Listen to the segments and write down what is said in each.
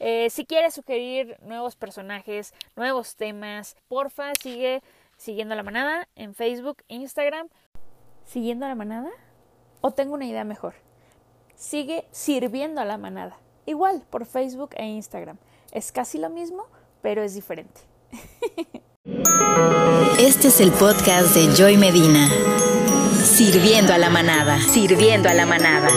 Eh, si quieres sugerir nuevos personajes, nuevos temas, porfa, sigue siguiendo a la manada en Facebook, Instagram. ¿Siguiendo a la manada? ¿O tengo una idea mejor? Sigue sirviendo a la manada. Igual por Facebook e Instagram. Es casi lo mismo, pero es diferente. Este es el podcast de Joy Medina. Sirviendo a la manada. Sirviendo a la manada.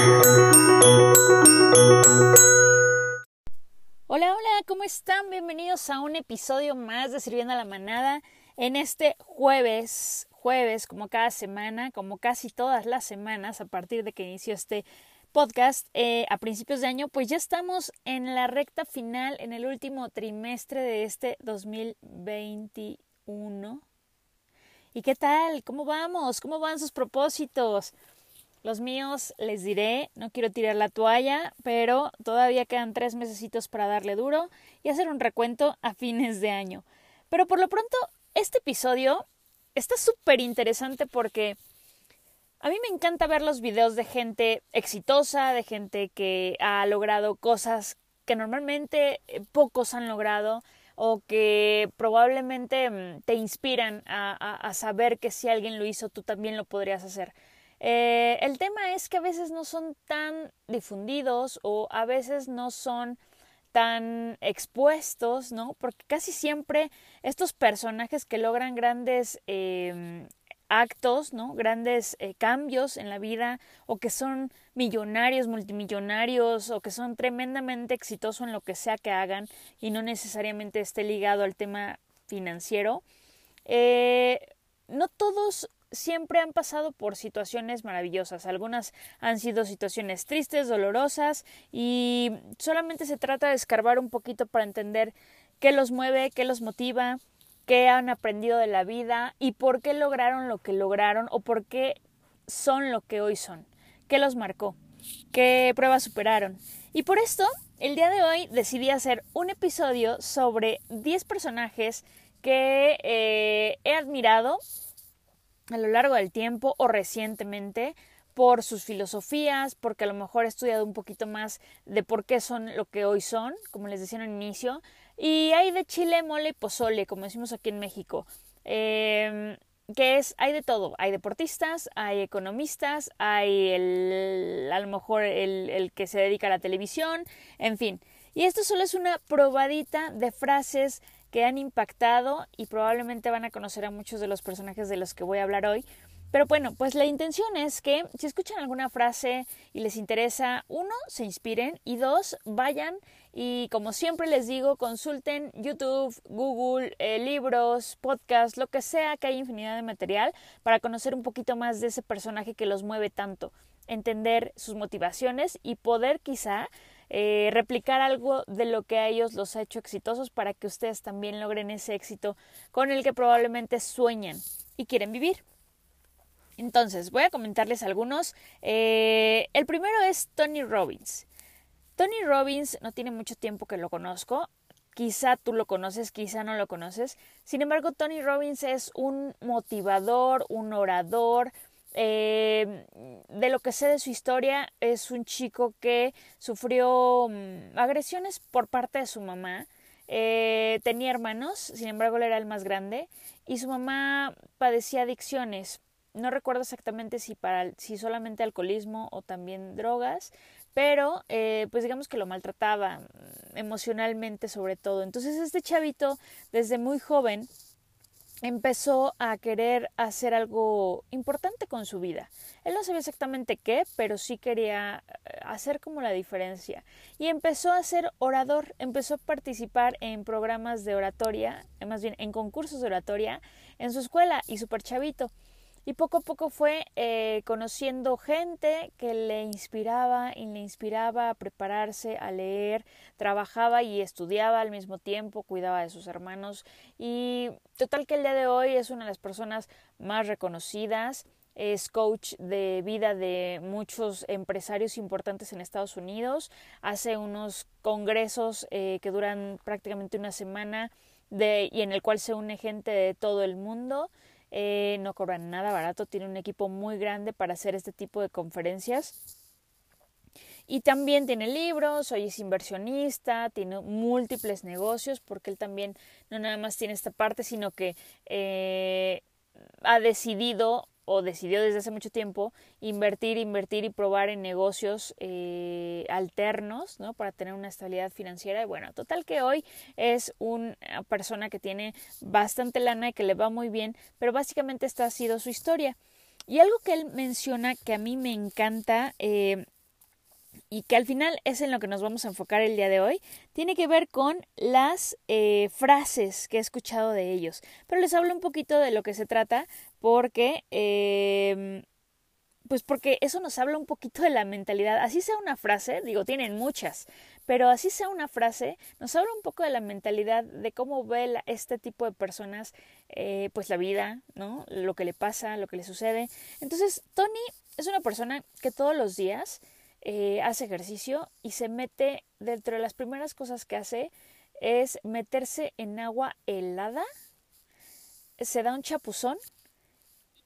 Hola, hola, ¿cómo están? Bienvenidos a un episodio más de Sirviendo a la manada. En este jueves, jueves, como cada semana, como casi todas las semanas, a partir de que inició este podcast eh, a principios de año, pues ya estamos en la recta final, en el último trimestre de este 2021. ¿Y qué tal? ¿Cómo vamos? ¿Cómo van sus propósitos? Los míos, les diré, no quiero tirar la toalla, pero todavía quedan tres mesecitos para darle duro y hacer un recuento a fines de año. Pero por lo pronto, este episodio está súper interesante porque a mí me encanta ver los videos de gente exitosa, de gente que ha logrado cosas que normalmente eh, pocos han logrado o que probablemente mm, te inspiran a, saber que si alguien lo hizo, tú también lo podrías hacer. Eh, el tema es que a veces no son tan difundidos o a veces no son tan expuestos, ¿no? Porque casi siempre estos personajes que logran grandes em, actos, ¿no? Grandes eh, cambios en la vida o que son millonarios, multimillonarios o que son tremendamente exitosos en lo que sea que hagan y no necesariamente esté ligado al tema financiero. Eh, no todos siempre han pasado por situaciones maravillosas. Algunas han sido situaciones tristes, dolorosas y solamente se trata de escarbar un poquito para entender qué los mueve, qué los motiva, qué han aprendido de la vida y por qué lograron lo que lograron o por qué son lo que hoy son, qué los marcó, qué pruebas superaron. Y por esto, el día de hoy decidí hacer un episodio sobre 10 personajes que eh, he admirado a lo largo del tiempo o recientemente por sus filosofías, porque a lo mejor he estudiado un poquito más de por qué son lo que hoy son, como les decía en inicio, y hay de chile, mole y pozole, como decimos aquí en México. Eh, que es, hay de todo, hay deportistas, hay economistas, hay el, a lo mejor el, el que se dedica a la televisión, en fin. Y esto solo es una probadita de frases que han impactado y probablemente van a conocer a muchos de los personajes de los que voy a hablar hoy. Pero bueno, pues la intención es que si escuchan alguna frase y les interesa, uno, se inspiren y dos, vayan y como siempre les digo, consulten YouTube, Google, eh, libros, podcasts, lo que sea, que hay infinidad de material para conocer un poquito más de ese personaje que los mueve tanto, entender sus motivaciones y poder quizá eh, replicar algo de lo que a ellos los ha hecho exitosos para que ustedes también logren ese éxito con el que probablemente sueñan y quieren vivir. Entonces, voy a comentarles algunos. Eh, el primero es Tony Robbins. Tony Robbins no tiene mucho tiempo que lo conozco. Quizá tú lo conoces, quizá no lo conoces. Sin embargo, Tony Robbins es un motivador, un orador. Eh, de lo que sé de su historia, es un chico que sufrió mm, agresiones por parte de su mamá. Eh, tenía hermanos, sin embargo, él era el más grande. Y su mamá padecía adicciones no recuerdo exactamente si para si solamente alcoholismo o también drogas pero eh, pues digamos que lo maltrataba mm, emocionalmente sobre todo entonces este chavito desde muy joven empezó a querer hacer algo importante con su vida. Él no sabía exactamente qué, pero sí quería eh, hacer como la diferencia. Y empezó a ser orador, empezó a participar en programas de oratoria, eh, más bien en concursos de oratoria en su escuela y súper chavito y poco a poco fue eh, conociendo gente que le inspiraba y le inspiraba a prepararse, a leer, trabajaba y estudiaba al mismo tiempo, cuidaba de sus hermanos. Y total que el día de hoy es una de las personas más reconocidas, es coach de vida de muchos empresarios importantes en Estados Unidos, hace unos congresos eh, que duran prácticamente una semana de, y en el cual se une gente de todo el mundo eh, no cobran nada barato, tiene un equipo muy grande para hacer este tipo de conferencias. y también tiene libros, hoy es inversionista, tiene múltiples negocios, porque él también no nada más tiene esta parte, sino que eh, ha decidido o decidió desde hace mucho tiempo invertir, invertir y probar en negocios eh, alternos, ¿no? Para tener una estabilidad financiera. Y bueno, total que hoy es una persona que tiene bastante lana y que le va muy bien, pero básicamente esta ha sido su historia. Y algo que él menciona que a mí me encanta eh, y que al final es en lo que nos vamos a enfocar el día de hoy, tiene que ver con las eh, frases que he escuchado de ellos. Pero les hablo un poquito de lo que se trata porque... Eh, pues porque eso nos habla un poquito de la mentalidad. Así sea una frase, digo, tienen muchas, pero así sea una frase, nos habla un poco de la mentalidad de cómo ve este tipo de personas, eh, pues la vida, ¿no? Lo que le pasa, lo que le sucede. Entonces, Tony es una persona que todos los días eh, hace ejercicio y se mete, dentro de las primeras cosas que hace, es meterse en agua helada, se da un chapuzón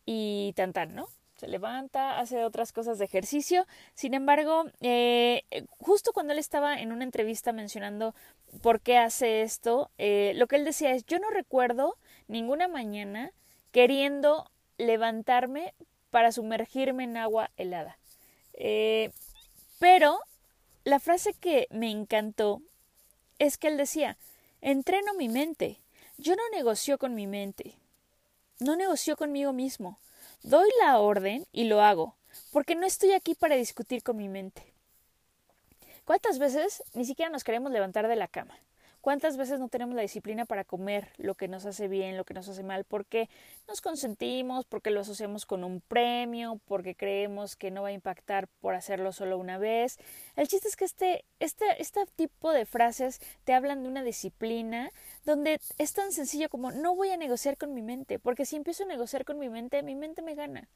y tan ¿no? Se levanta, hace otras cosas de ejercicio. Sin embargo, eh, justo cuando él estaba en una entrevista mencionando por qué hace esto, eh, lo que él decía es, yo no recuerdo ninguna mañana queriendo levantarme para sumergirme en agua helada. Eh, pero la frase que me encantó es que él decía, entreno mi mente, yo no negocio con mi mente, no negocio conmigo mismo, doy la orden y lo hago, porque no estoy aquí para discutir con mi mente. ¿Cuántas veces ni siquiera nos queremos levantar de la cama? ¿Cuántas veces no tenemos la disciplina para comer lo que nos hace bien, lo que nos hace mal? Porque nos consentimos, porque lo asociamos con un premio, porque creemos que no va a impactar por hacerlo solo una vez. El chiste es que este, este, este tipo de frases te hablan de una disciplina donde es tan sencillo como no voy a negociar con mi mente, porque si empiezo a negociar con mi mente, mi mente me gana.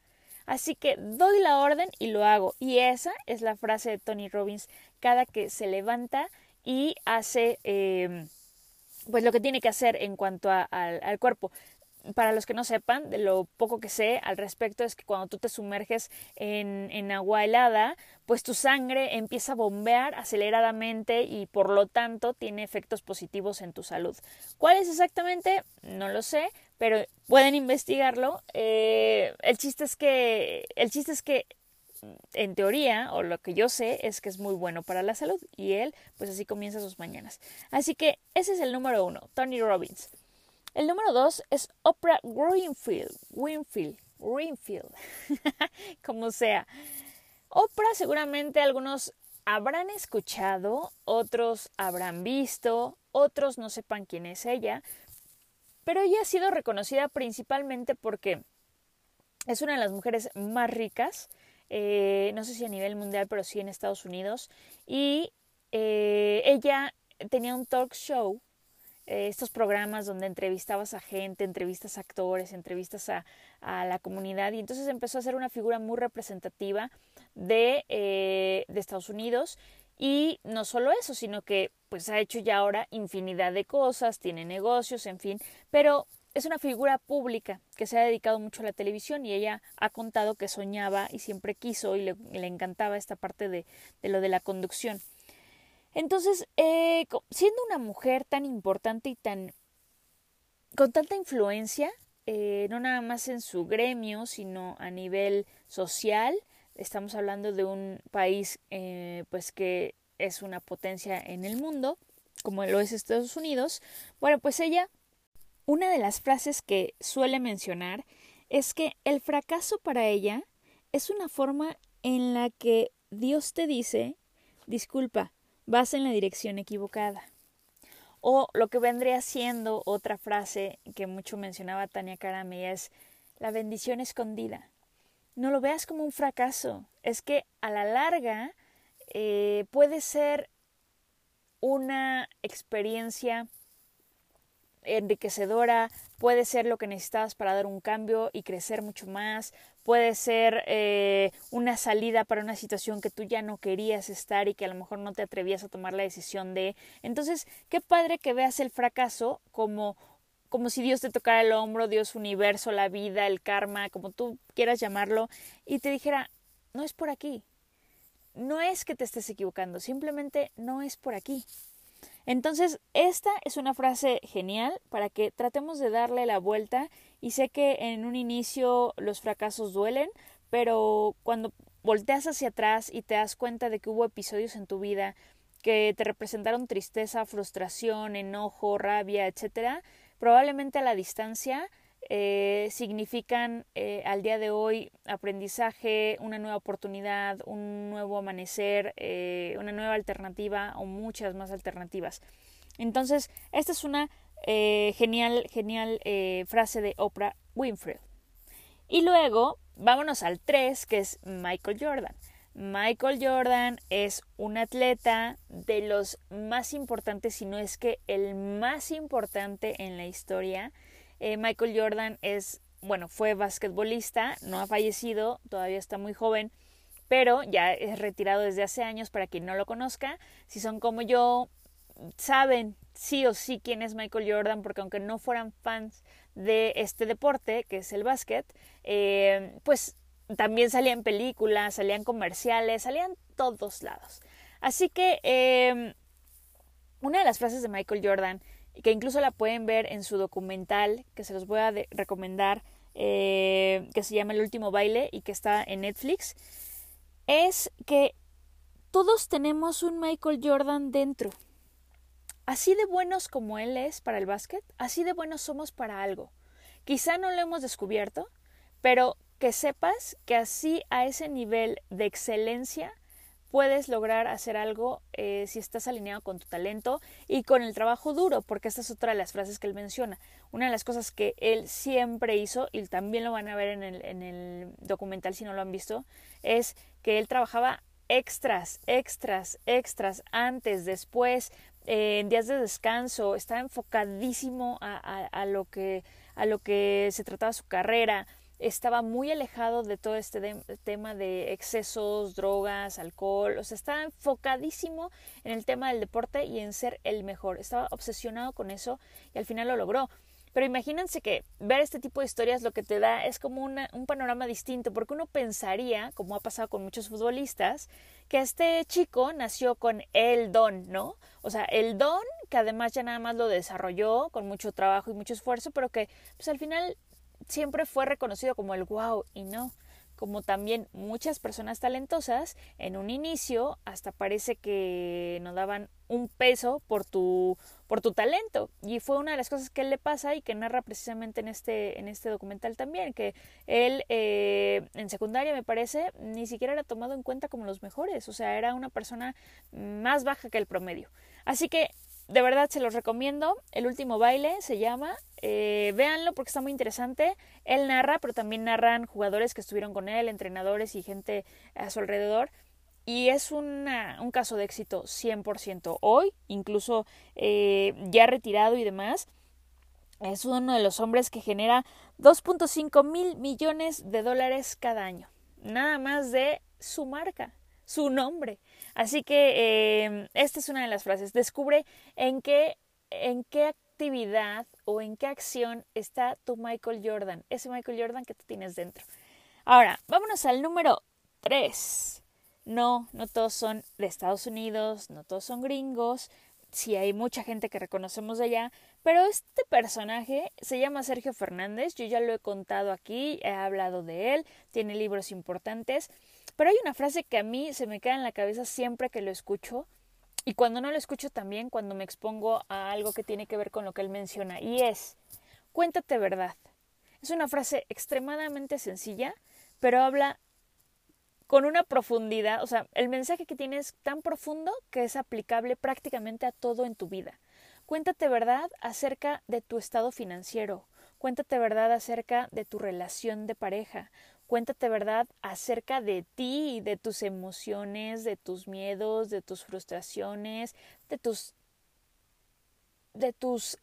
Así que doy la orden y lo hago. Y esa es la frase de Tony Robbins cada que se levanta y hace em, pues lo que tiene que hacer en cuanto al cuerpo. Para los que no sepan, de lo poco que sé al respecto es que cuando tú te sumerges en, en agua helada, pues tu sangre empieza a bombear aceleradamente y por lo tanto tiene efectos positivos en tu salud. ¿Cuál es exactamente? No lo sé, pero pueden investigarlo. Eh, el chiste es que el chiste es que en teoría, o lo que yo sé, es que es muy bueno para la salud. Y él, pues así comienza sus mañanas. Así que ese es el número uno, Tony Robbins. El número dos es Oprah Winfield. Winfield. Winfield. Como sea. Oprah seguramente algunos habrán escuchado, otros habrán visto, otros no sepan quién es ella, pero ella ha sido reconocida principalmente porque es una de las mujeres más ricas eh, no sé si a nivel mundial, pero sí en Estados Unidos. Y eh, ella tenía un talk show, eh, estos programas donde entrevistabas a gente, entrevistas a actores, entrevistas a, a, la comunidad, y entonces empezó a ser una figura muy representativa de, de Estados Unidos. Y no solo eso, sino que pues ha hecho ya ahora infinidad de cosas, tiene negocios, en fin, pero es una figura pública que se ha dedicado mucho a la televisión y ella ha contado que soñaba y siempre quiso y le, encantaba esta parte de, lo de la conducción. Entonces, eh, siendo una mujer tan importante y tan con tanta influencia, eh, no nada más en su gremio, sino a nivel social, estamos hablando de un país eh, pues que es una potencia en el mundo, como lo es Estados Unidos, bueno, pues ella una de las frases que suele mencionar es que el fracaso para ella es una forma en la que Dios te dice, disculpa, vas en la dirección equivocada. O lo que vendría siendo otra frase que mucho mencionaba Tania Karami es la bendición escondida. No lo veas como un fracaso, es que a la larga eh, puede ser una experiencia enriquecedora, puede ser lo que necesitas para dar un cambio y crecer mucho más, puede ser eh, una salida para una situación que tú ya no querías estar y que a lo mejor no te atrevías a tomar la decisión de. Entonces, qué padre que veas el fracaso como como si Dios te tocara el hombro, Dios universo, la vida, el karma, como tú quieras llamarlo, y te dijera, no es por aquí. no es que te estés equivocando, simplemente no es por aquí. Entonces, esta es una frase genial para que tratemos de darle la vuelta y sé que en un inicio los fracasos duelen, pero cuando volteas hacia atrás y te das cuenta de que hubo episodios en tu vida que te representaron tristeza, frustración, enojo, rabia, etcétera, probablemente a la distancia eh, significan eh, al día de hoy aprendizaje, una nueva oportunidad, un nuevo amanecer, eh, una nueva alternativa o muchas más alternativas. Entonces, esta es una genial, genial frase de Oprah Winfrey. Y luego, vámonos al 3, que es Michael Jordan. Michael Jordan es un atleta de los más importantes, si no es que el más importante en la historia. Eh, Michael Jordan es, bueno, fue basquetbolista, no ha fallecido, todavía está muy joven, pero ya es retirado desde hace años para quien no lo conozca. Si son como yo, saben sí o sí quién es Michael Jordan, porque aunque no fueran fans de este deporte, que es el básquet, eh, pues también salían películas, salían comerciales, salían todos lados. Así que eh, una de las frases de Michael Jordan que incluso la pueden ver en su documental que se los voy a recomendar, eh, que se llama El último baile y que está en Netflix, es que todos tenemos un Michael Jordan dentro. Así de buenos como él es para el básquet, así de buenos somos para algo. Quizá no lo hemos descubierto, pero que sepas que así a ese nivel de excelencia puedes lograr hacer algo eh, si estás alineado con tu talento y con el trabajo duro, porque esta es otra de las frases que él menciona. Una de las cosas que él siempre hizo, y también lo van a ver en el, en el documental si no lo han visto, es que él trabajaba extras, extras, extras, antes, después, eh, en días de descanso, estaba enfocadísimo a, a, lo que, a lo que se trataba su carrera estaba muy alejado de todo este tema de excesos, drogas, alcohol, o sea, estaba enfocadísimo en el tema del deporte y en ser el mejor, estaba obsesionado con eso y al final lo logró. Pero imagínense que ver este tipo de historias lo que te da es como un panorama distinto, porque uno pensaría, como ha pasado con muchos futbolistas, que este chico nació con el don, ¿no? O sea, el don que además ya nada más lo desarrolló con mucho trabajo y mucho esfuerzo, pero que pues al final siempre fue reconocido como el wow y no como también muchas personas talentosas, en un inicio hasta parece que no daban un peso por tu, por tu talento. Y fue una de las cosas que él le pasa y que narra precisamente en este, en este documental también, que él eh, en secundaria me parece ni siquiera era tomado en cuenta como los mejores, o sea, era una persona más baja que el promedio. Así que de verdad se los recomiendo. El último baile se llama. Eh, véanlo porque está muy interesante. Él narra, pero también narran jugadores que estuvieron con él, entrenadores y gente a su alrededor. Y es una, un caso de éxito 100%. Hoy, incluso eh, ya retirado y demás, es uno de los hombres que genera 2.5 mil millones de dólares cada año. Nada más de su marca, su nombre. Así que em, esta es una de las frases. Descubre en qué, en qué o en qué acción está tu Michael Jordan, ese Michael Jordan que tú tienes dentro. Ahora, vámonos al número 3. No, no todos son de Estados Unidos, no todos son gringos, sí hay mucha gente que reconocemos de allá, pero este personaje se llama Sergio Fernández, yo ya lo he contado aquí, he hablado de él, tiene libros importantes pero hay una frase que a mí se me queda en la cabeza siempre que lo escucho y cuando no lo escucho también cuando me expongo a algo que tiene que ver con lo que él menciona y es cuéntate verdad. Es una frase extremadamente sencilla, pero habla con una profundidad, o sea, el mensaje que tiene es tan profundo que es aplicable prácticamente a todo en tu vida. Cuéntate verdad acerca de tu estado financiero, cuéntate verdad acerca de tu relación de pareja, Cuéntate verdad acerca de ti y de tus emociones, de tus miedos, de tus frustraciones, de tus de tus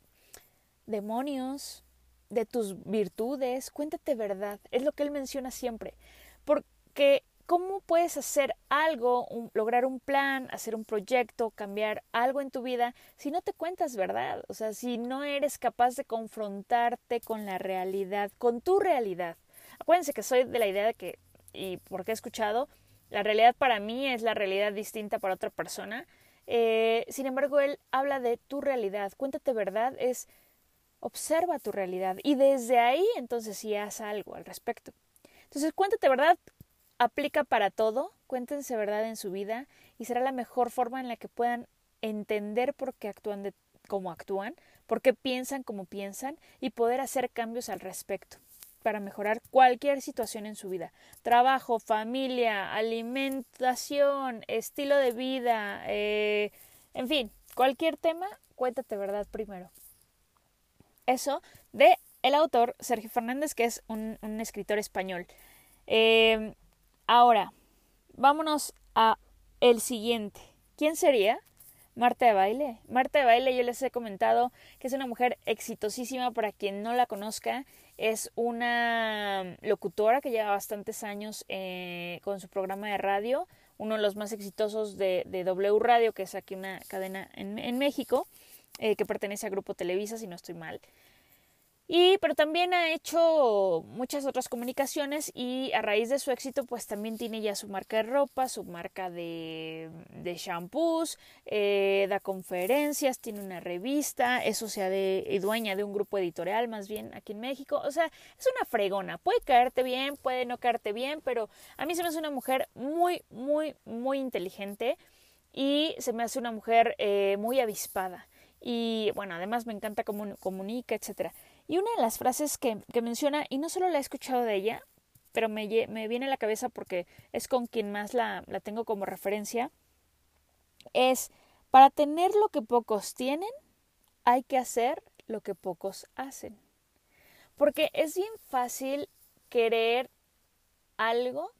demonios, de tus virtudes. Cuéntate verdad. Es lo que él menciona siempre. Porque ¿cómo puedes hacer algo, lograr un plan, hacer un proyecto, cambiar algo en tu vida si no te cuentas verdad? O sea, si no eres capaz de confrontarte con la realidad, con tu realidad. Acuérdense que soy de la idea de que, y porque he escuchado, la realidad para mí es la realidad distinta para otra persona. Eh, sin embargo, él habla de tu realidad. Cuéntate verdad, es observa tu realidad y desde ahí entonces sí haz algo al respecto. Entonces, cuéntate verdad aplica para todo, cuéntense verdad en su vida y será la mejor forma en la que puedan entender por qué actúan de, como actúan, por qué piensan como piensan y poder hacer cambios al respecto para mejorar cualquier situación en su vida. Trabajo, familia, alimentación, estilo de vida, eh, en fin, cualquier tema, cuéntate verdad primero. Eso de el autor Sergio Fernández, que es un, escritor español. Eh, ahora, vámonos a el siguiente. ¿Quién sería? Marta de Baile. Marta de Baile yo les he comentado que es una mujer exitosísima para quien no la conozca. Es una locutora que lleva bastantes años eh, con su programa de radio, uno de los más exitosos de, W Radio, que es aquí una cadena en, México, eh, que pertenece a Grupo Televisa, si no estoy mal. Y, pero también ha hecho muchas otras comunicaciones y a raíz de su éxito, pues también tiene ya su marca de ropa, su marca de, de shampoos, eh, da conferencias, tiene una revista, eso sea de dueña de un grupo editorial más bien aquí en México. O sea, es una fregona. Puede caerte bien, puede no caerte bien, pero a mí se me hace una mujer muy, muy, muy inteligente y se me hace una mujer eh, muy avispada. Y bueno, además me encanta cómo comunica, etcétera. Y una de las frases que, menciona, y no solo la he escuchado de ella, pero me, me viene a la cabeza porque es con quien más la, la tengo como referencia, es, para tener lo que pocos tienen, hay que hacer lo que pocos hacen. Porque es bien fácil querer algo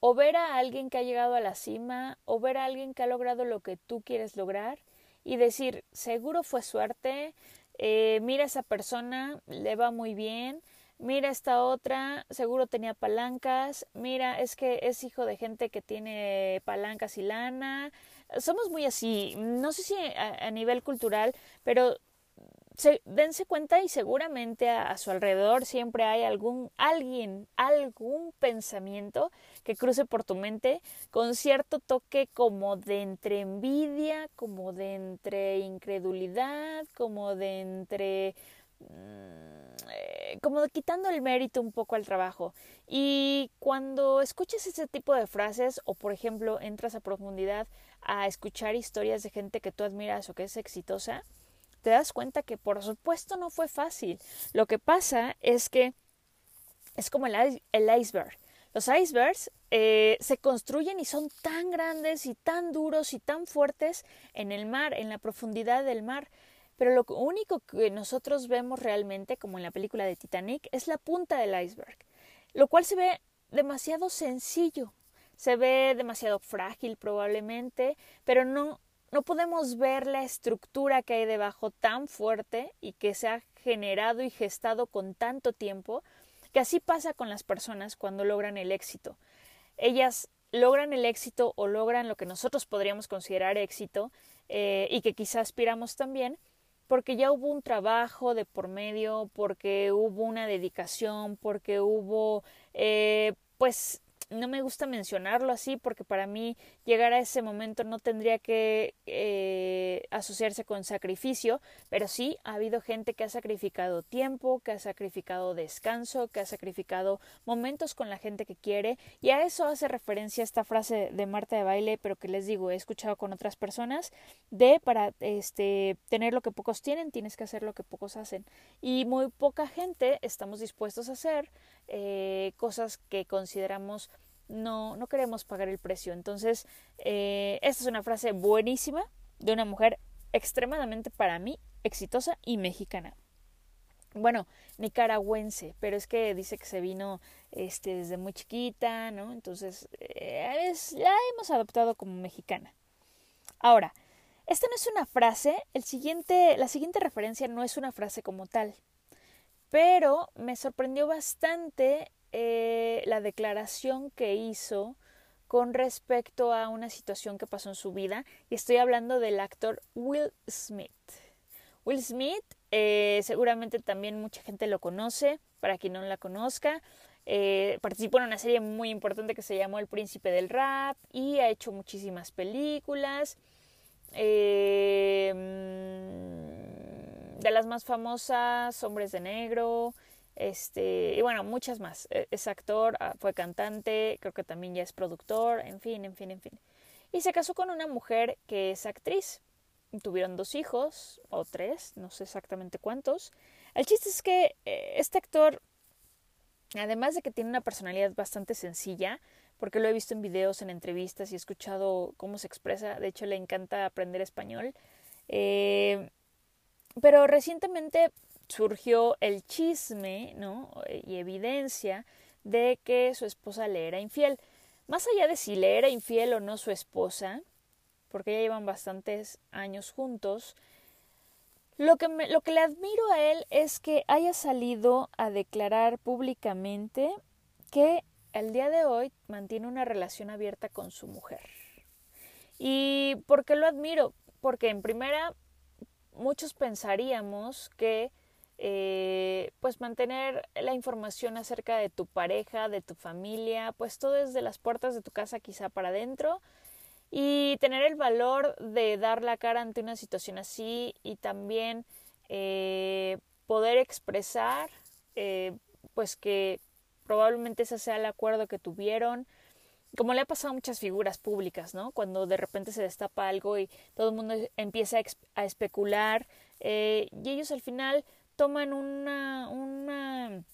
o ver a alguien que ha llegado a la cima o ver a alguien que ha logrado lo que tú quieres lograr y decir, seguro fue suerte, eh, mira esa persona, le va muy bien, mira esta otra, seguro tenía palancas, mira, es que es hijo de gente que tiene palancas y lana. Somos muy así, no sé si a nivel cultural, pero se, dense cuenta y seguramente a, su alrededor siempre hay algún alguien, algún pensamiento que cruce por tu mente con cierto toque como de entre envidia, como de entre incredulidad, como de entre mm, eh, como de quitando el mérito un poco al trabajo. Y cuando escuches ese tipo de frases o por ejemplo entras a profundidad a escuchar historias de gente que tú admiras o que es exitosa, te das cuenta que por supuesto no fue fácil. Lo que pasa es que es como el, iceberg. Los icebergs eh, se construyen y son tan grandes y tan duros y tan fuertes en el mar, en la profundidad del mar. Pero lo único que nosotros vemos realmente, como en la película de Titanic, es la punta del iceberg, lo cual se ve demasiado sencillo, se ve demasiado frágil probablemente, pero no no podemos ver la estructura que hay debajo tan fuerte y que se ha generado y gestado con tanto tiempo, que así pasa con las personas cuando logran el éxito. Ellas logran el éxito o logran lo que nosotros podríamos considerar éxito eh, y que quizá aspiramos también, porque ya hubo un trabajo de por medio, porque hubo una dedicación, porque hubo eh, pues no me gusta mencionarlo así porque para mí llegar a ese momento no tendría que eh, asociarse con sacrificio, pero sí ha habido gente que ha sacrificado tiempo, que ha sacrificado descanso, que ha sacrificado momentos con la gente que quiere y a eso hace referencia esta frase de Marta de Baile, pero que les digo, he escuchado con otras personas de para este tener lo que pocos tienen, tienes que hacer lo que pocos hacen. Y muy poca gente estamos dispuestos a hacer eh, cosas que consideramos no, no queremos pagar el precio. Entonces, eh, esta es una frase buenísima de una mujer extremadamente para mí exitosa y mexicana. Bueno, nicaragüense, pero es que dice que se vino este, desde muy chiquita, ¿no? Entonces, eh, la hemos adoptado como mexicana. Ahora, esta no es una frase, el siguiente, la siguiente referencia no es una frase como tal, pero me sorprendió bastante eh, la declaración que hizo con respecto a una situación que pasó en su vida y estoy hablando del actor Will Smith. Will Smith eh, seguramente también mucha gente lo conoce, para quien no la conozca, Eh, participó en una serie muy importante que se llamó El Príncipe del Rap y ha hecho muchísimas películas. Eh, de las más famosas, Hombres de Negro, este, y bueno, muchas más. E, es actor, ah, fue cantante, creo que también ya es productor, en fin, en fin, en fin. Y se casó con una mujer que es actriz. Tuvieron dos hijos, o tres, no sé exactamente cuántos. El chiste es que eh, este actor, además de que tiene una personalidad bastante sencilla, porque lo he visto en videos, en entrevistas y he escuchado cómo se expresa, de hecho le encanta aprender español, eh, pero recientemente surgió el chisme, ¿no? Y evidencia de que su esposa le era infiel. Más allá de si le era infiel o no su esposa, porque ya llevan bastantes años juntos, lo que, lo que le admiro a él es que haya salido a declarar públicamente que el día de hoy mantiene una relación abierta con su mujer. ¿Y por qué lo admiro? Porque en primera, muchos pensaríamos que eh, pues mantener la información acerca de tu pareja, de tu familia, pues todo desde las puertas de tu casa quizá para adentro y tener el valor de dar la cara ante una situación así y también eh, poder expresar eh, pues que probablemente ese sea el acuerdo que tuvieron como le ha pasado a muchas figuras públicas, ¿no? Cuando de repente se destapa algo y todo el mundo empieza a, especular y ellos al final toman una, una,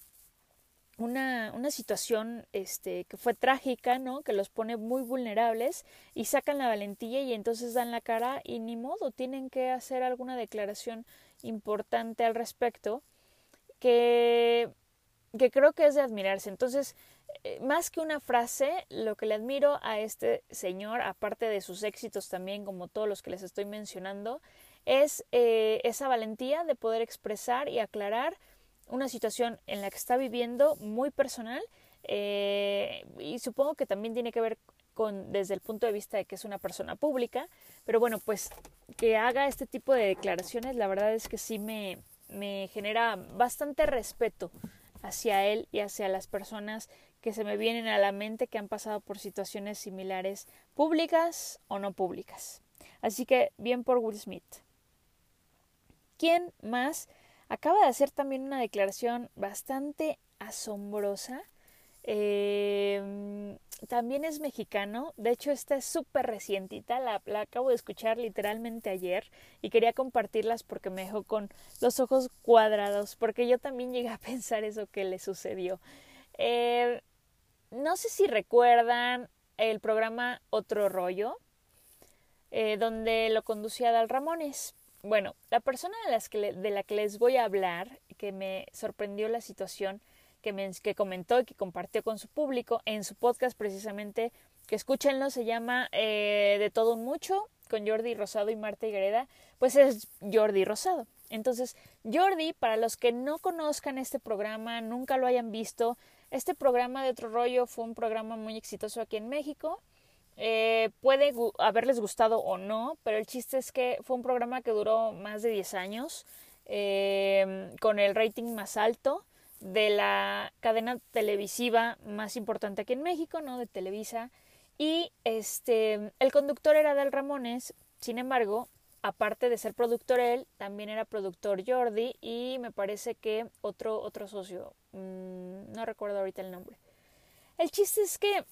una, una situación este, que fue trágica, ¿no? Que los pone muy vulnerables y sacan la valentía y entonces dan la cara y ni modo, tienen que hacer alguna declaración importante al respecto que, que creo que es de admirarse. Entonces, eh, más que una frase, lo que le admiro a este señor, aparte de sus éxitos también, como todos los que les estoy mencionando, es eh, esa valentía de poder expresar y aclarar una situación en la que está viviendo muy personal eh, y supongo que también tiene que ver con desde el punto de vista de que es una persona pública, pero bueno, pues que haga este tipo de declaraciones, la verdad es que sí me, me genera bastante respeto hacia él y hacia las personas que se me vienen a la mente que han pasado por situaciones similares, públicas o no públicas. Así que bien por Will Smith. ¿Quién más? Acaba de hacer también una declaración bastante asombrosa. Em, también es mexicano, de hecho esta es súper recientita, la, la, acabo de escuchar literalmente ayer y quería compartirlas porque me dejó con los ojos cuadrados, porque yo también llegué a pensar eso que le sucedió. Eh, no sé si recuerdan el programa Otro Rollo, eh, donde lo conducía Dal Ramones. Bueno, la persona de, las que de la que les voy a hablar, que me sorprendió la situación, que, me, que comentó y que compartió con su público en su podcast precisamente, que escúchenlo, se llama eh, De todo un mucho, con Jordi Rosado y Marta Higreda, pues es Jordi Rosado. Entonces, Jordi, para los que no conozcan este programa, nunca lo hayan visto, este programa de otro rollo fue un programa muy exitoso aquí en México eh, puede haberles gustado o no, pero el chiste es que fue un programa que duró más de 10 años, eh, con el rating más alto de la cadena televisiva más importante aquí en México, ¿no? De Televisa. Y este, el conductor era Dal Ramones, sin embargo, aparte de ser productor él, también era productor Jordi y me parece que otro, otro socio, mmm, no recuerdo ahorita el nombre. El chiste es que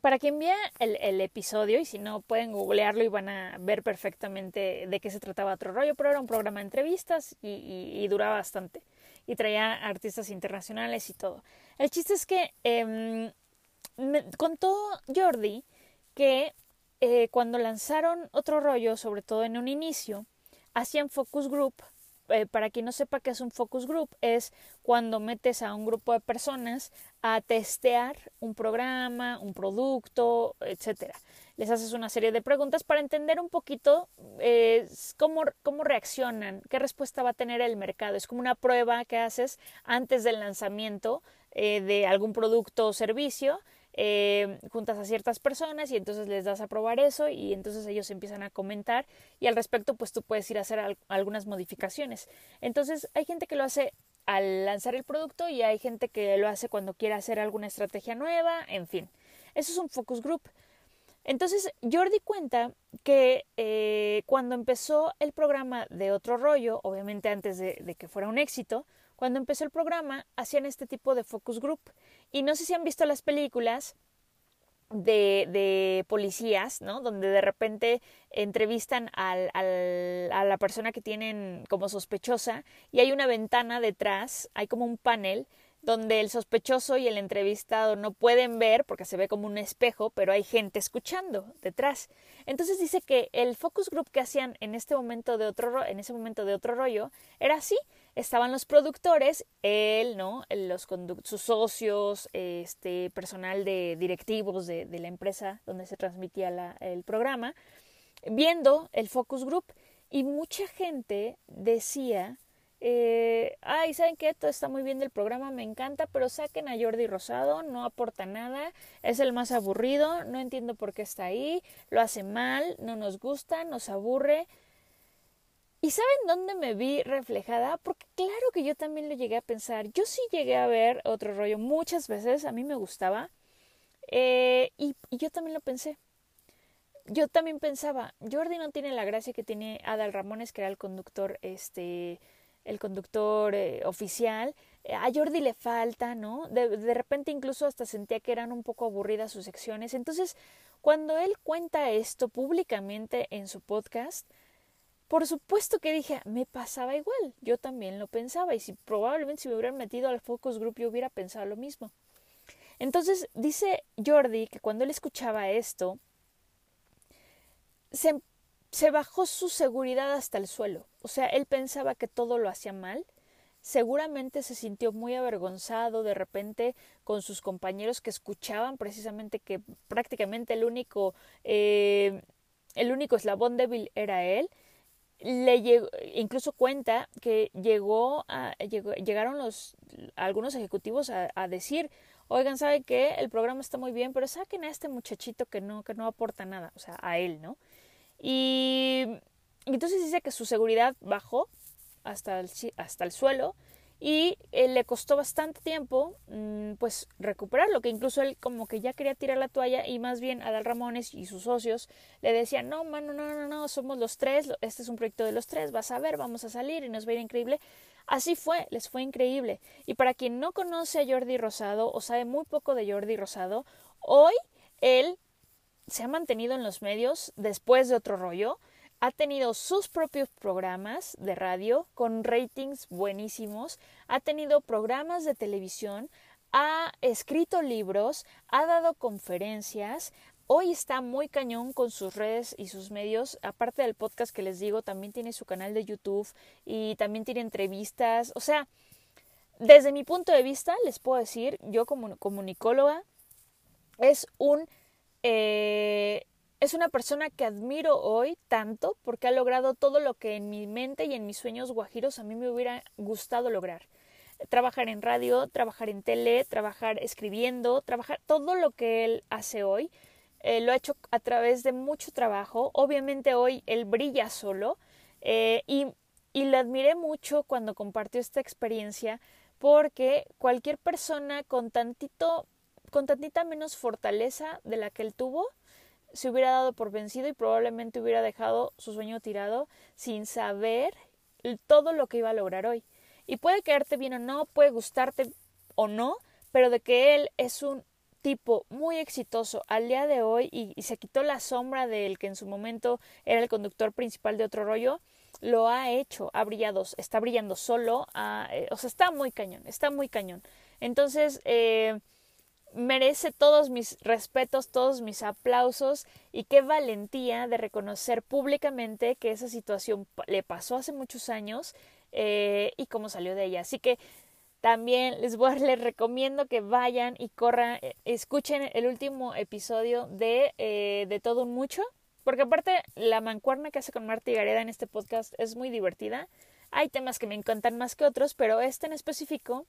para quien vea el, el, episodio, y si no pueden googlearlo y van a ver perfectamente de qué se trataba otro rollo, pero era un programa de entrevistas y, duraba bastante. Y traía artistas internacionales y todo. El chiste es que me contó Jordi que eh, cuando lanzaron otro rollo, sobre todo en un inicio, hacían focus group eh, para quien no sepa qué es un focus group, es cuando metes a un grupo de personas a testear un programa, un producto, etcétera. Les haces una serie de preguntas para entender un poquito eh, cómo, cómo reaccionan, qué respuesta va a tener el mercado. Es como una prueba que haces antes del lanzamiento eh, de algún producto o servicio eh, juntas a ciertas personas y entonces les das a probar eso y entonces ellos empiezan a comentar y al respecto pues tú puedes ir a hacer algunas modificaciones. Entonces hay gente que lo hace al lanzar el producto y hay gente que lo hace cuando quiere hacer alguna estrategia nueva, en fin. Eso es un focus group. Entonces, Jordi cuenta que eh, cuando empezó el programa de Otro Rollo, obviamente antes de, de, que fuera un éxito, cuando empezó el programa hacían este tipo de focus group. Y no sé si han visto las películas, de, de, policías, ¿no? Donde de repente entrevistan al, al, a la persona que tienen como sospechosa y hay una ventana detrás, hay como un panel donde el sospechoso y el entrevistado no pueden ver porque se ve como un espejo, pero hay gente escuchando detrás. Entonces dice que el focus group que hacían en este momento de otro en ese momento de otro rollo era así, estaban los productores, él, ¿no? Los sus socios, este personal de directivos de, de la empresa donde se transmitía la, el programa, viendo el focus group y mucha gente decía eh, ay, ¿saben qué? Todo está muy bien del programa, me encanta, pero saquen a Jordi Rosado, no aporta nada, es el más aburrido, no entiendo por qué está ahí, lo hace mal, no nos gusta, nos aburre. ¿Y saben dónde me vi reflejada? Porque claro que yo también lo llegué a pensar. Yo sí llegué a ver otro rollo muchas veces, a mí me gustaba. Eh, y, yo también lo pensé. Yo también pensaba, Jordi no tiene la gracia que tiene Adal Ramones, que era el conductor, este, el conductor eh, oficial. A Jordi le falta, ¿no? De, de, repente incluso hasta sentía que eran un poco aburridas sus secciones. Entonces, cuando él cuenta esto públicamente en su podcast, por supuesto que dije, me pasaba igual, yo también lo pensaba y si probablemente si me hubieran metido al focus group yo hubiera pensado lo mismo. Entonces dice Jordi que cuando él escuchaba esto, se, bajó su seguridad hasta el suelo. O sea, él pensaba que todo lo hacía mal. Seguramente se sintió muy avergonzado de repente con sus compañeros que escuchaban precisamente que prácticamente el único, eh, el único eslabón débil era él. Le llegó, incluso cuenta que llegó a, llegó, llegaron los algunos ejecutivos a, a decir oigan, ¿sabe qué? El programa está muy bien, pero saquen a este muchachito que no, que no aporta nada, o sea, a él, ¿no? Y entonces dice que su seguridad bajó hasta el, hasta el suelo y eh, le costó bastante tiempo mmm, pues recuperarlo, que incluso él como que ya quería tirar la toalla y más bien Adal Ramones y sus socios le decían, no, mano, no, no, no, somos los tres, este es un proyecto de los tres, vas a ver, vamos a salir y nos va a ir increíble. Así fue, les fue increíble. Y para quien no conoce a Jordi Rosado o sabe muy poco de Jordi Rosado, hoy él se ha mantenido en los medios después de otro rollo, ha tenido sus propios programas de radio con ratings buenísimos, ha tenido programas de televisión, ha escrito libros, ha dado conferencias, hoy está muy cañón con sus redes y sus medios, aparte del podcast que les digo, también tiene su canal de YouTube y también tiene entrevistas, o sea, desde mi punto de vista les puedo decir, yo como comunicóloga, es un eh, es una persona que admiro hoy tanto porque ha logrado todo lo que en mi mente y en mis sueños guajiros a mí me hubiera gustado lograr. Trabajar en radio, trabajar en tele, trabajar escribiendo, trabajar todo lo que él hace hoy. Eh, lo ha hecho a través de mucho trabajo. Obviamente hoy él brilla solo eh, y, y le admiré mucho cuando compartió esta experiencia porque cualquier persona con tantito con tantita menos fortaleza de la que él tuvo, se hubiera dado por vencido y probablemente hubiera dejado su sueño tirado sin saber todo lo que iba a lograr hoy. Y puede quedarte bien o no, puede gustarte o no, pero de que él es un tipo muy exitoso al día de hoy y, se quitó la sombra del que en su momento era el conductor principal de otro rollo, lo ha hecho, ha brillado, está brillando solo, ha, eh, o sea, está muy cañón, está muy cañón. Entonces, eh, merece todos mis respetos, todos mis aplausos y qué valentía de reconocer públicamente que esa situación le pasó hace muchos años eh, y cómo salió de ella. Así que también les voy les recomiendo que vayan y corran, eh, escuchen el último episodio de eh, de todo un mucho, porque aparte la mancuerna que hace con Marta y Gareda en este podcast es muy divertida. Hay temas que me encantan más que otros, pero este en específico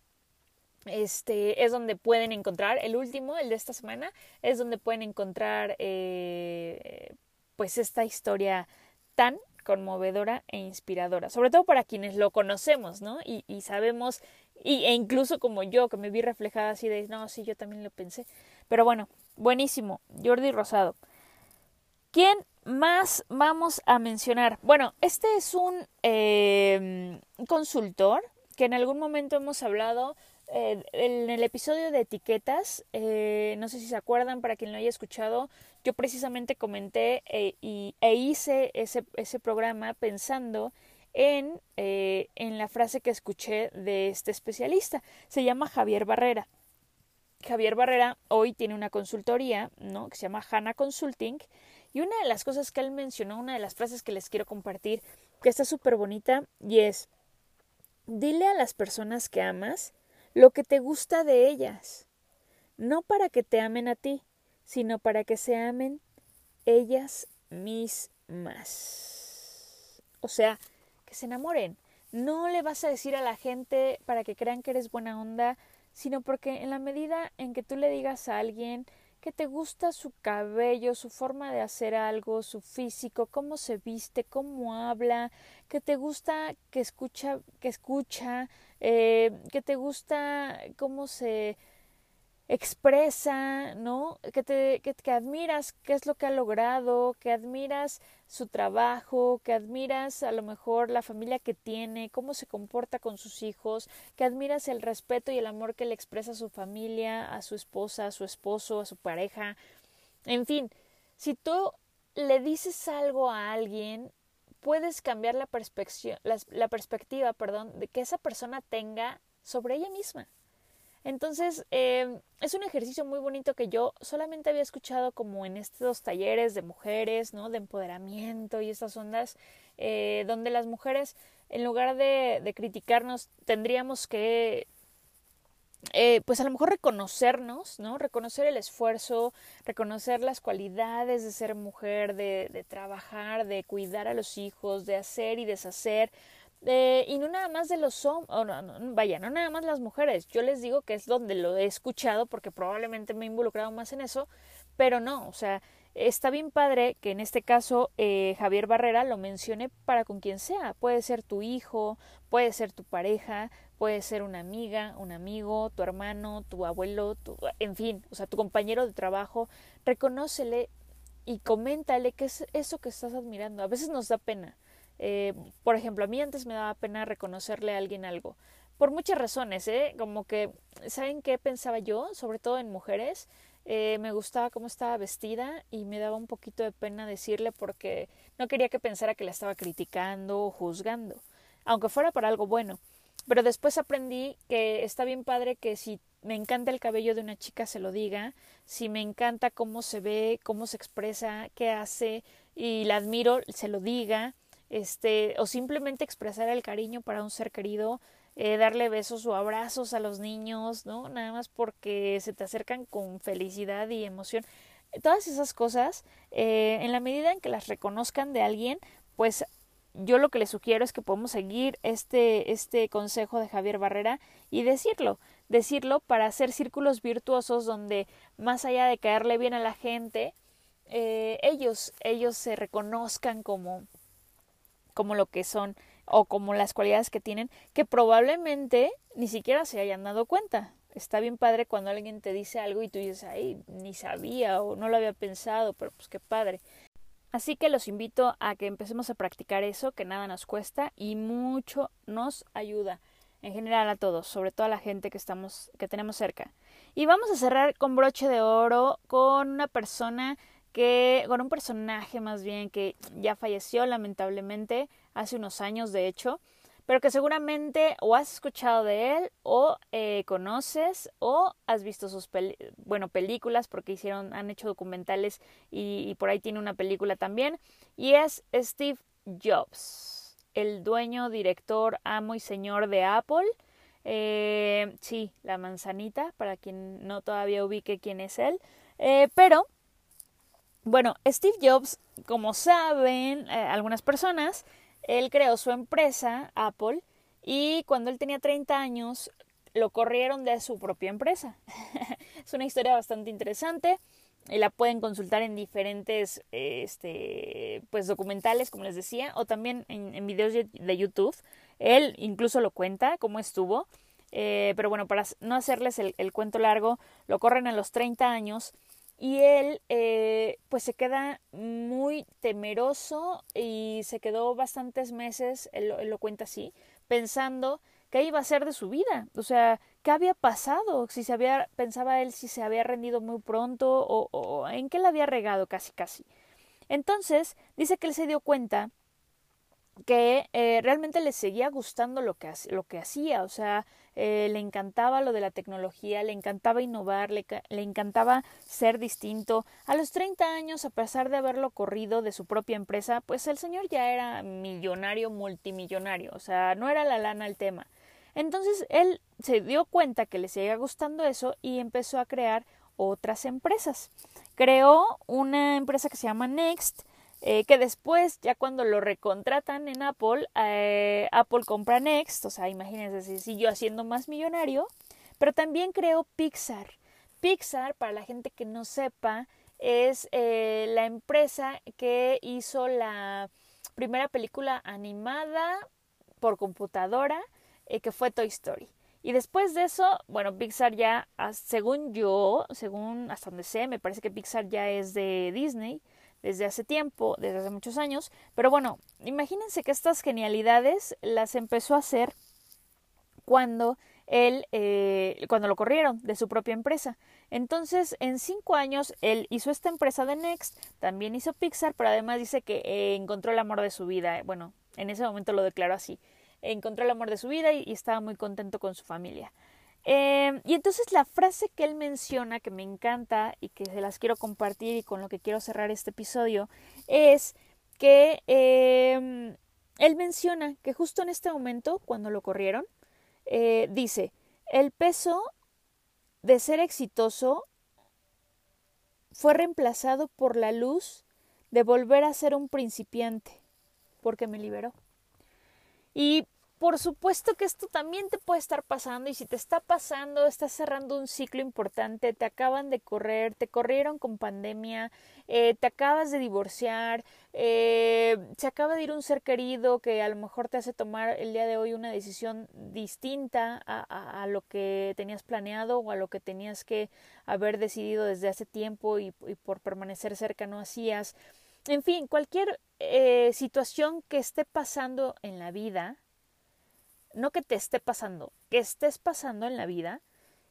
este es donde pueden encontrar el último el de esta semana es donde pueden encontrar eh, pues esta historia tan conmovedora e inspiradora, sobre todo para quienes lo conocemos, ¿no? Y, sabemos, y, e incluso como yo, que me vi reflejada así de, no, sí, yo también lo pensé. Pero bueno, buenísimo, Jordi Rosado. ¿Quién más vamos a mencionar? Bueno, este es un eh, consultor que en algún momento hemos hablado eh, en el episodio de etiquetas, eh, no sé si se acuerdan, para quien lo haya escuchado, yo precisamente comenté eh, y, e hice ese, ese programa pensando en, en la frase que escuché de este especialista. Se llama Javier Barrera. Javier Barrera hoy tiene una consultoría, ¿no? Que se llama Hanna Consulting. Y una de las cosas que él mencionó, una de las frases que les quiero compartir, que está súper bonita, y es, dile a las personas que amas lo que te gusta de ellas, no para que te amen a ti, sino para que se amen ellas mismas. O sea, que se enamoren. No le vas a decir a la gente para que crean que eres buena onda, sino porque en la medida en que tú le digas a alguien que te gusta su cabello, su forma de hacer algo, su físico, cómo se viste, cómo habla, que te gusta que escucha, que escucha, eh, que te gusta cómo se expresa, ¿no? Que te que, que, admiras qué es lo que ha logrado, que admiras su trabajo, que admiras a lo mejor la familia que tiene, cómo se comporta con sus hijos, que admiras el respeto y el amor que le expresa a su familia, a su esposa, a su esposo, a su pareja. En fin, si tú le dices algo a alguien, puedes cambiar la, perspectiva, la, perspectiva perdón, de que esa persona tenga sobre ella misma. Entonces, eh, es un ejercicio muy bonito que yo solamente había escuchado como en estos talleres de mujeres, ¿no? De empoderamiento y estas ondas, eh, donde las mujeres, en lugar de, de criticarnos, tendríamos que, eh, pues a lo mejor reconocernos, ¿no? Reconocer el esfuerzo, reconocer las cualidades de ser mujer, de, trabajar, de cuidar a los hijos, de hacer y deshacer, eh, y no nada más de los hombres, no, vaya, no nada más las mujeres. Yo les digo que es donde lo he escuchado porque probablemente me he involucrado más en eso, pero no, o sea, está bien padre que en este caso eh, Javier Barrera lo mencione para con quien sea. Puede ser tu hijo, puede ser tu pareja, puede ser una amiga, un amigo, tu hermano, tu abuelo, tu, en fin, o sea, tu compañero de trabajo. Reconócele y coméntale qué es eso que estás admirando. A veces nos da pena eh, por ejemplo, a mí antes me daba pena reconocerle a alguien algo. Por muchas razones, ¿eh? Como que, ¿saben qué pensaba yo? Sobre todo en mujeres. Eh, me gustaba cómo estaba vestida y me daba un poquito de pena decirle porque no quería que pensara que la estaba criticando o juzgando, aunque fuera para algo bueno. Pero después aprendí que está bien padre que si me encanta el cabello de una chica se lo diga, si me encanta cómo se ve, cómo se expresa, qué hace y la admiro, se lo diga este, o simplemente expresar el cariño para un ser querido, eh, darle besos o abrazos a los niños, ¿no? Nada más porque se te acercan con felicidad y emoción. Todas esas cosas, eh, en la medida en que las reconozcan de alguien, pues yo lo que les sugiero es que podemos seguir este, este consejo de Javier Barrera y decirlo, decirlo para hacer círculos virtuosos donde más allá de caerle bien a la gente, eh, ellos, ellos se reconozcan como, como lo que son o como las cualidades que tienen que probablemente ni siquiera se hayan dado cuenta. Está bien padre cuando alguien te dice algo y tú dices, ay, ni sabía o no lo había pensado, pero pues qué padre. Así que los invito a que empecemos a practicar eso, que nada nos cuesta y mucho nos ayuda en general a todos, sobre todo a la gente que estamos que tenemos cerca. Y vamos a cerrar con broche de oro con una persona que con un personaje más bien que ya falleció lamentablemente hace unos años de hecho, pero que seguramente o has escuchado de él o eh, conoces o has visto sus bueno películas porque hicieron han hecho documentales y, por ahí tiene una película también y es Steve Jobs, el dueño, director, amo y señor de Apple. Eh, sí, la manzanita, para quien no todavía ubique quién es él. Eh, pero bueno, Steve Jobs, como saben algunas personas, él creó su empresa, Apple, y cuando él tenía 30 años lo corrieron de su propia empresa. es una historia bastante interesante. y la pueden consultar en diferentes este, pues, documentales, como les decía, o también en, videos de YouTube. Él incluso lo cuenta, cómo estuvo. Eh, pero bueno, para no hacerles el, el, cuento largo, lo corren a los 30 años y él eh, pues se queda muy temeroso y se quedó bastantes meses, él, lo cuenta así, pensando qué iba a ser de su vida, o sea, qué había pasado, si se había, pensaba él si se había rendido muy pronto o, o en qué le había regado casi casi. Entonces, dice que él se dio cuenta que eh, realmente le seguía gustando lo que, lo que hacía, o sea, eh, le encantaba lo de la tecnología, le encantaba innovar, le, le, encantaba ser distinto. A los 30 años, a pesar de haberlo corrido de su propia empresa, pues el señor ya era millonario, multimillonario, o sea, no era la lana el tema. Entonces él se dio cuenta que le seguía gustando eso y empezó a crear otras empresas. Creó una empresa que se llama Next, eh, que después, ya cuando lo recontratan en Apple, eh, Apple compra Next, o sea, imagínense si siguió haciendo más millonario, pero también creó Pixar. Pixar, para la gente que no sepa, es eh, la empresa que hizo la primera película animada por computadora, que fue Toy Story. Y después de eso, bueno, Pixar ya, según yo, según hasta donde sé, me parece que Pixar ya es de Disney desde hace tiempo, desde hace muchos años, pero bueno, imagínense que estas genialidades las empezó a hacer cuando él, eh, cuando lo corrieron de su propia empresa. Entonces, en cinco años, él hizo esta empresa de Next, también hizo Pixar, pero además dice que eh, encontró el amor de su vida. Bueno, en ese momento lo declaró así. Encontró el amor de su vida y estaba muy contento con su familia. Em, y entonces la frase que él menciona, que me encanta y que se las quiero compartir y con lo que quiero cerrar este episodio, es que em, él menciona que justo en este momento, cuando lo corrieron, eh, dice, el peso de ser exitoso fue reemplazado por la luz de volver a ser un principiante, porque me liberó. Y por supuesto que esto también te puede estar pasando y si te está pasando, estás cerrando un ciclo importante, te acaban de correr, te corrieron con pandemia, eh, te acabas de divorciar, eh, se acaba de ir un ser querido que a lo mejor te hace tomar el día de hoy una decisión distinta a, lo que tenías planeado o a lo que tenías que haber decidido desde hace tiempo y, por permanecer cerca no hacías. En fin, cualquier eh, situación que esté pasando en la vida, no que te esté pasando, que estés pasando en la vida,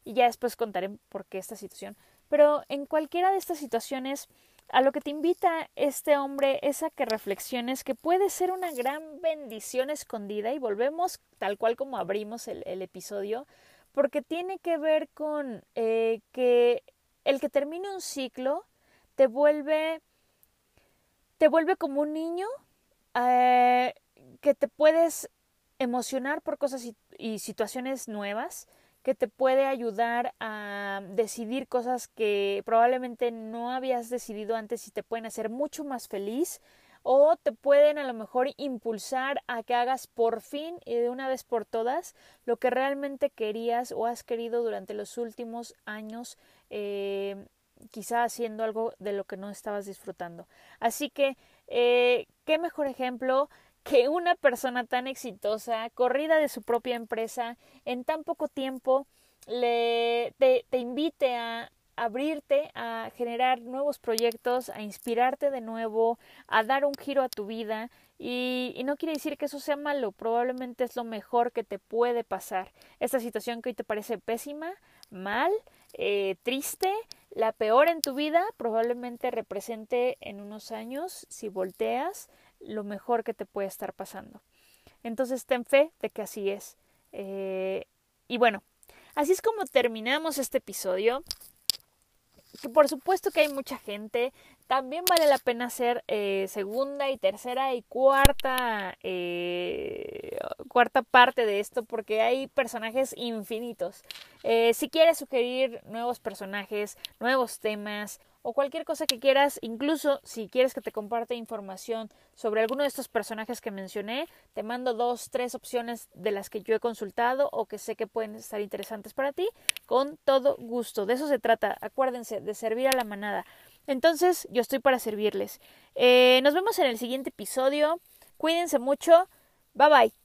y ya después contaré por qué esta situación, pero en cualquiera de estas situaciones, a lo que te invita este hombre es a que reflexiones que puede ser una gran bendición escondida, y volvemos tal cual como abrimos el, episodio, porque tiene que ver con eh, que el que termine un ciclo te vuelve te vuelve como un niño eh, que te puedes emocionar por cosas y, situaciones nuevas que te puede ayudar a decidir cosas que probablemente no habías decidido antes y te pueden hacer mucho más feliz o te pueden a lo mejor impulsar a que hagas por fin y de una vez por todas lo que realmente querías o has querido durante los últimos años eh, quizá haciendo algo de lo que no estabas disfrutando. Así que eh, qué mejor ejemplo que una persona tan exitosa, corrida de su propia empresa, en tan poco tiempo, le, te, invite a abrirte a generar nuevos proyectos, a inspirarte de nuevo, a dar un giro a tu vida y, y, no quiere decir que eso sea malo, probablemente es lo mejor que te puede pasar. Esta situación que hoy te parece pésima, mal, eh, triste, la peor en tu vida, probablemente represente en unos años, si volteas, lo mejor que te puede estar pasando. Entonces ten fe de que así es. Eh, y bueno, así es como terminamos este episodio. Que por supuesto que hay mucha gente también vale la pena hacer eh, segunda y tercera y cuarta eh, cuarta parte de esto porque hay personajes infinitos. Si quieres sugerir nuevos personajes, nuevos temas o cualquier cosa que quieras, incluso si quieres que te comparte información sobre alguno de estos personajes que mencioné, te mando dos, tres opciones de las que yo he consultado o que sé que pueden estar interesantes para ti, con todo gusto. De eso se trata, acuérdense, de servir a la manada. Entonces, yo estoy para servirles. Eh, nos vemos en el siguiente episodio. Cuídense mucho. Bye bye.